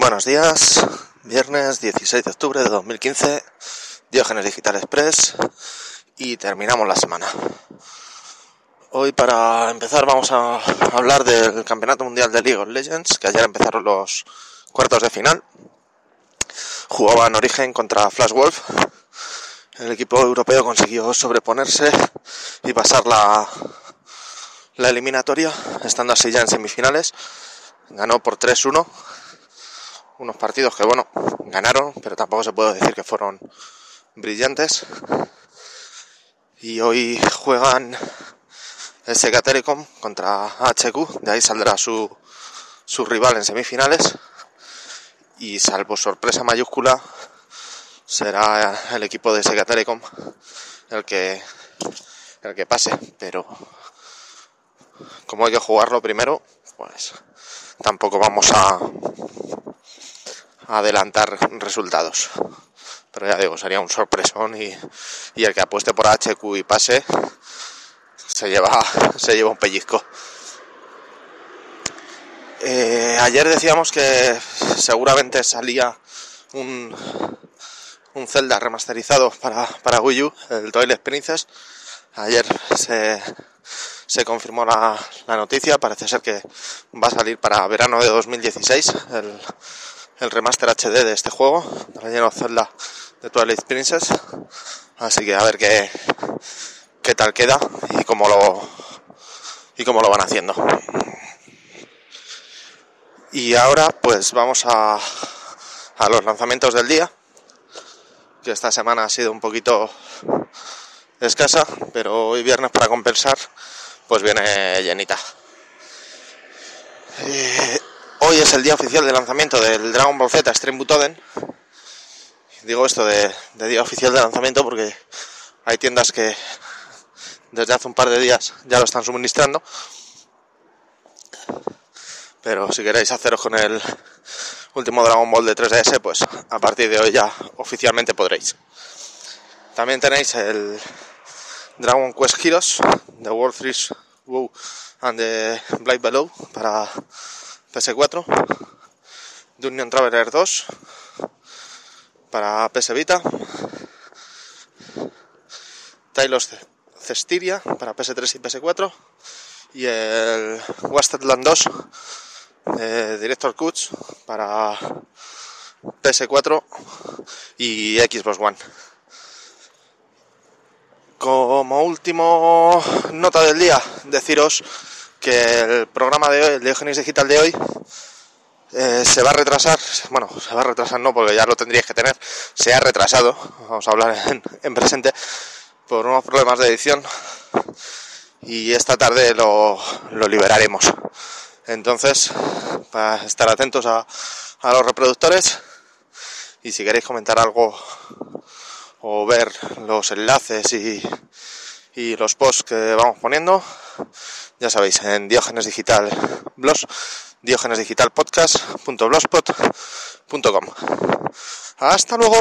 Buenos días, viernes 16 de octubre de 2015, Diógenes Digital Express y terminamos la semana. Hoy para empezar vamos a hablar del Campeonato Mundial de League of Legends, que ayer empezaron los cuartos de final. Jugaban Origen contra Flash Wolf. El equipo europeo consiguió sobreponerse y pasar la, la eliminatoria, estando así ya en semifinales. Ganó por 3-1 unos partidos que, bueno, ganaron, pero tampoco se puede decir que fueron brillantes. Y hoy juegan SK Telecom contra HQ, de ahí saldrá su, su rival en semifinales. Y salvo sorpresa mayúscula, será el equipo de SK Telecom el que, el que pase, pero como hay que jugarlo primero, pues tampoco vamos a, adelantar resultados. Pero ya digo, sería un sorpresón y, y el que apueste por HQ y pase se lleva, se lleva un pellizco. Eh, ayer decíamos que seguramente salía un, un Zelda remasterizado para, para Wii U, el Toilet Princess. Ayer se, se confirmó la, la, noticia, parece ser que va a salir para verano de 2016 el, el remaster HD de este juego, de Legend de Twilight Princess. Así que a ver qué, qué tal queda y cómo lo y cómo lo van haciendo. Y ahora pues vamos a, a los lanzamientos del día, que esta semana ha sido un poquito escasa, pero hoy viernes para compensar pues viene llenita. Eh, Hoy es el día oficial de lanzamiento del Dragon Ball Z Stream Butoden. Digo esto de, día oficial de lanzamiento porque hay tiendas que desde hace un par de días ya lo están suministrando. Pero si queréis haceros con el último Dragon Ball de 3DS, pues a partir de hoy ya oficialmente podréis. También tenéis el Dragon Quest Heroes, The World 3 WoW and the Blade Below para PS4, Dungeon Traveler 2 para PS Vita, Talos Cestiria para PS3 y PS4 y el Wasteland 2 de Director Cuts para PS4 y Xbox One. Como último nota del día, deciros que el programa de hoy, el Diogenes Digital de hoy, eh, se va a retrasar, bueno, se va a retrasar no, porque ya lo tendríais que tener, se ha retrasado, vamos a hablar en, en presente, por unos problemas de edición. Y esta tarde lo, lo liberaremos. Entonces, para estar atentos a, a los reproductores. Y si queréis comentar algo o ver los enlaces y, y los posts que vamos poniendo, ya sabéis, en Diógenes Digital Blogs, diógenesdigitalpodcast.blogspot.com. Hasta luego.